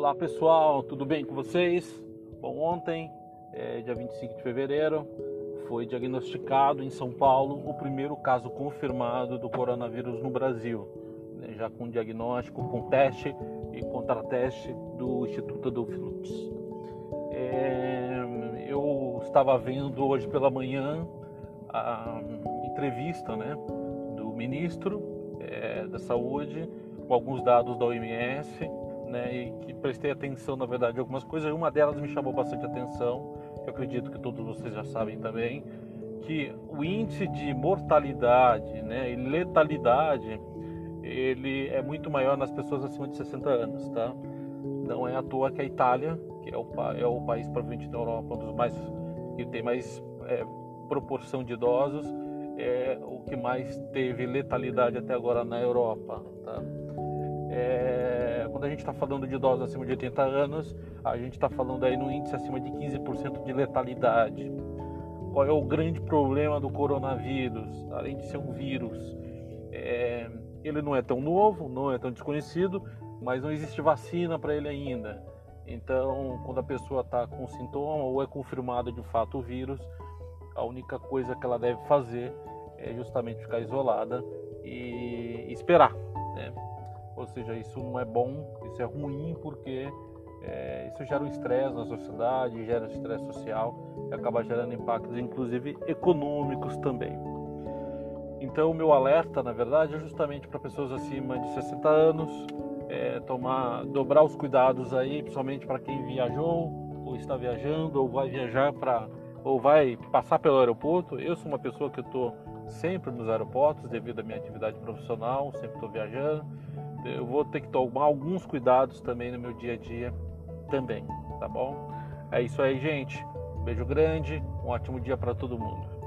Olá pessoal, tudo bem com vocês? Bom, ontem, é, dia 25 de fevereiro, foi diagnosticado em São Paulo o primeiro caso confirmado do coronavírus no Brasil, né, já com diagnóstico, com teste e contra-teste do Instituto Adolfo. É, eu estava vendo hoje pela manhã a entrevista né, do ministro é, da Saúde com alguns dados da OMS né, e que prestei atenção, na verdade, em algumas coisas. Uma delas me chamou bastante atenção, eu acredito que todos vocês já sabem também, que o índice de mortalidade né, e letalidade ele é muito maior nas pessoas acima de 60 anos, tá? Não é à toa que a Itália, que é o, é o país provavelmente da Europa, um dos mais que tem mais é, proporção de idosos, é o que mais teve letalidade até agora na Europa, tá? Quando a gente está falando de idosos acima de 80 anos, a gente está falando aí no índice acima de 15% de letalidade. Qual é o grande problema do coronavírus? Além de ser um vírus, é, ele não é tão novo, não é tão desconhecido, mas não existe vacina para ele ainda. Então, quando a pessoa está com sintoma ou é confirmado de fato o vírus, a única coisa que ela deve fazer é justamente ficar isolada e esperar. Né? Ou seja, isso não é bom, isso é ruim porque é, isso gera um estresse na sociedade, gera estresse social e acaba gerando impactos, inclusive econômicos também. Então, o meu alerta, na verdade, é justamente para pessoas acima de 60 anos é, tomar, dobrar os cuidados aí, principalmente para quem viajou ou está viajando ou vai viajar para ou vai passar pelo aeroporto. Eu sou uma pessoa que estou sempre nos aeroportos devido à minha atividade profissional, sempre estou viajando eu vou ter que tomar alguns cuidados também no meu dia a dia também, tá bom? É isso aí, gente. Beijo grande, um ótimo dia para todo mundo.